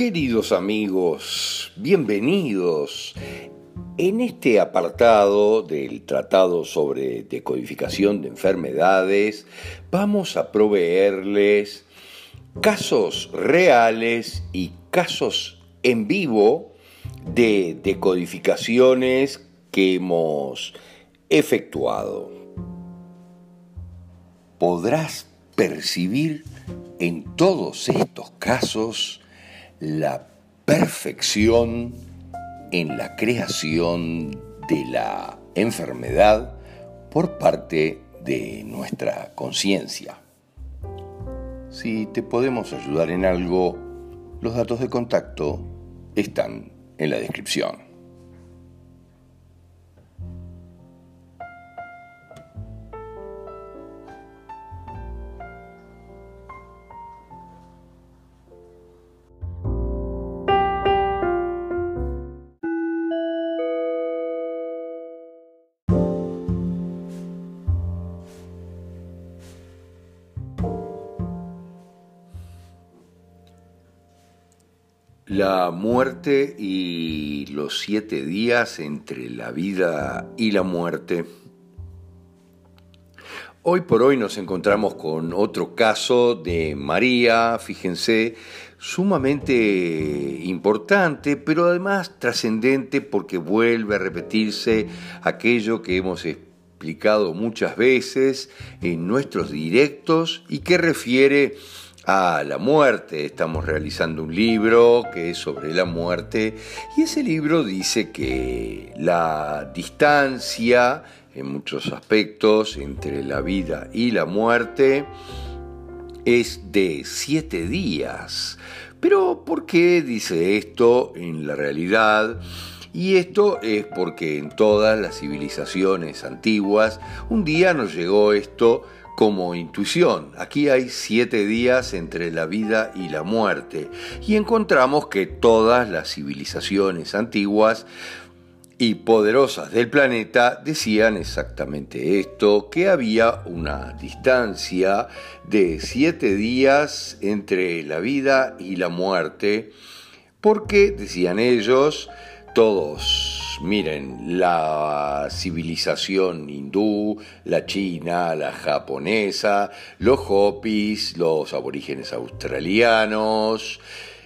Queridos amigos, bienvenidos. En este apartado del Tratado sobre Decodificación de Enfermedades vamos a proveerles casos reales y casos en vivo de decodificaciones que hemos efectuado. Podrás percibir en todos estos casos la perfección en la creación de la enfermedad por parte de nuestra conciencia. Si te podemos ayudar en algo, los datos de contacto están en la descripción. La muerte y los siete días entre la vida y la muerte. Hoy por hoy nos encontramos con otro caso de María, fíjense, sumamente importante, pero además trascendente porque vuelve a repetirse aquello que hemos explicado muchas veces en nuestros directos y que refiere a la muerte. Estamos realizando un libro que es sobre la muerte y ese libro dice que la distancia en muchos aspectos entre la vida y la muerte es de siete días. Pero ¿por qué dice esto en la realidad? Y esto es porque en todas las civilizaciones antiguas un día nos llegó esto como intuición. Aquí hay siete días entre la vida y la muerte y encontramos que todas las civilizaciones antiguas y poderosas del planeta decían exactamente esto, que había una distancia de siete días entre la vida y la muerte, porque, decían ellos, todos miren, la civilización hindú, la china, la japonesa, los hopis, los aborígenes australianos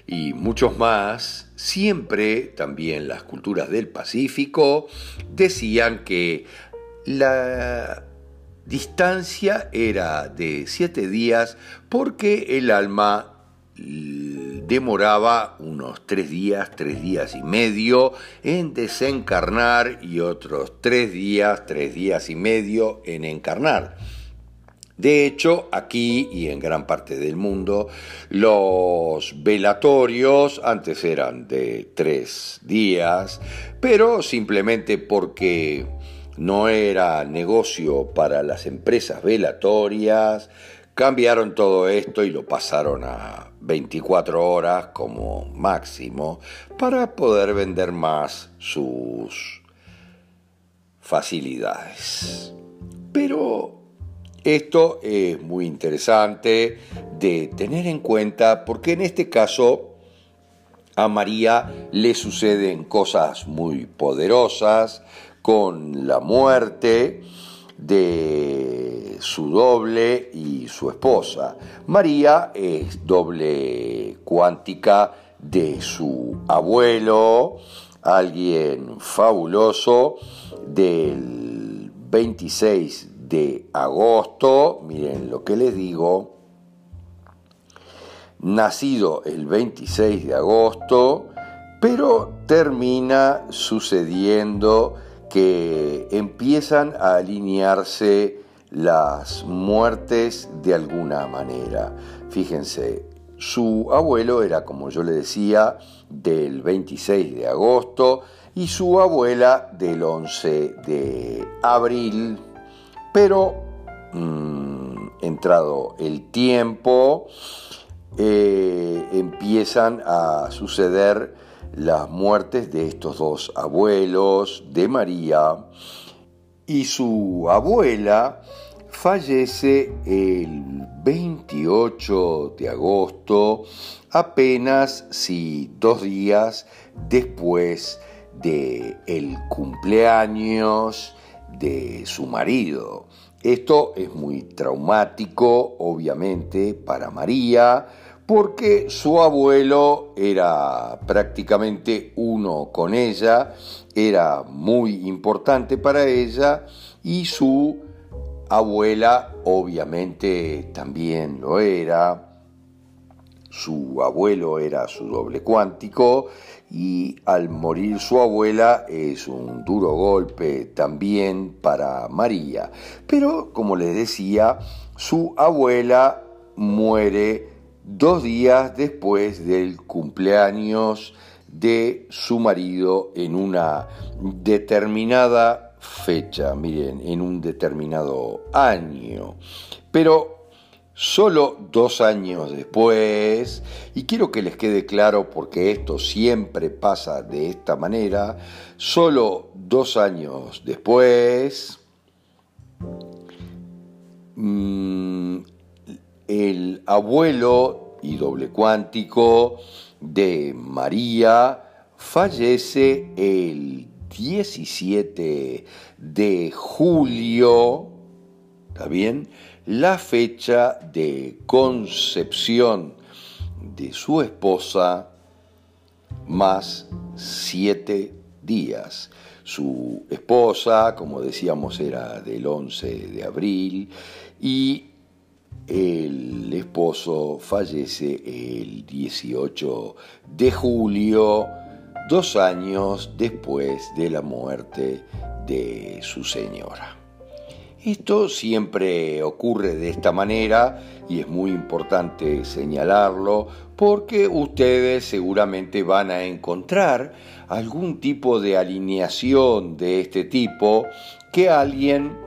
y muchos más, siempre también las culturas del Pacífico decían que la distancia era de siete días porque el alma demoraba unos tres días, tres días y medio en desencarnar y otros tres días, tres días y medio en encarnar. De hecho, aquí y en gran parte del mundo, los velatorios antes eran de tres días, pero simplemente porque no era negocio para las empresas velatorias, Cambiaron todo esto y lo pasaron a 24 horas como máximo para poder vender más sus facilidades. Pero esto es muy interesante de tener en cuenta porque en este caso a María le suceden cosas muy poderosas con la muerte de su doble y su esposa. María es doble cuántica de su abuelo, alguien fabuloso, del 26 de agosto, miren lo que les digo, nacido el 26 de agosto, pero termina sucediendo que empiezan a alinearse las muertes de alguna manera. Fíjense, su abuelo era, como yo le decía, del 26 de agosto y su abuela del 11 de abril, pero mm, entrado el tiempo, eh, empiezan a suceder las muertes de estos dos abuelos, de María, y su abuela fallece el 28 de agosto, apenas si dos días después de el cumpleaños de su marido. Esto es muy traumático, obviamente, para María, porque su abuelo era prácticamente uno con ella, era muy importante para ella y su abuela obviamente también lo era. Su abuelo era su doble cuántico y al morir su abuela es un duro golpe también para María. Pero como les decía, su abuela muere dos días después del cumpleaños de su marido en una determinada fecha, miren, en un determinado año. Pero Solo dos años después, y quiero que les quede claro porque esto siempre pasa de esta manera, solo dos años después, mm, el abuelo y doble cuántico de María fallece el 17 de julio, ¿está bien? la fecha de concepción de su esposa más siete días. Su esposa, como decíamos, era del 11 de abril y el esposo fallece el 18 de julio, dos años después de la muerte de su señora. Esto siempre ocurre de esta manera y es muy importante señalarlo porque ustedes seguramente van a encontrar algún tipo de alineación de este tipo que alguien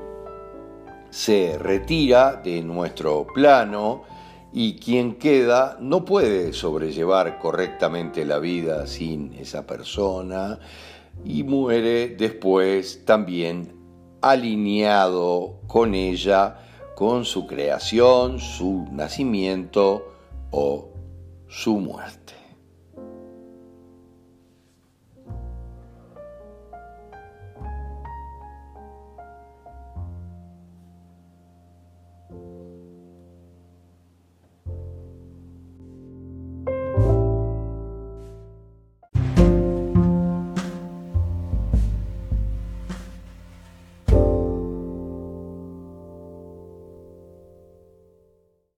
se retira de nuestro plano y quien queda no puede sobrellevar correctamente la vida sin esa persona y muere después también alineado con ella, con su creación, su nacimiento o su muerte.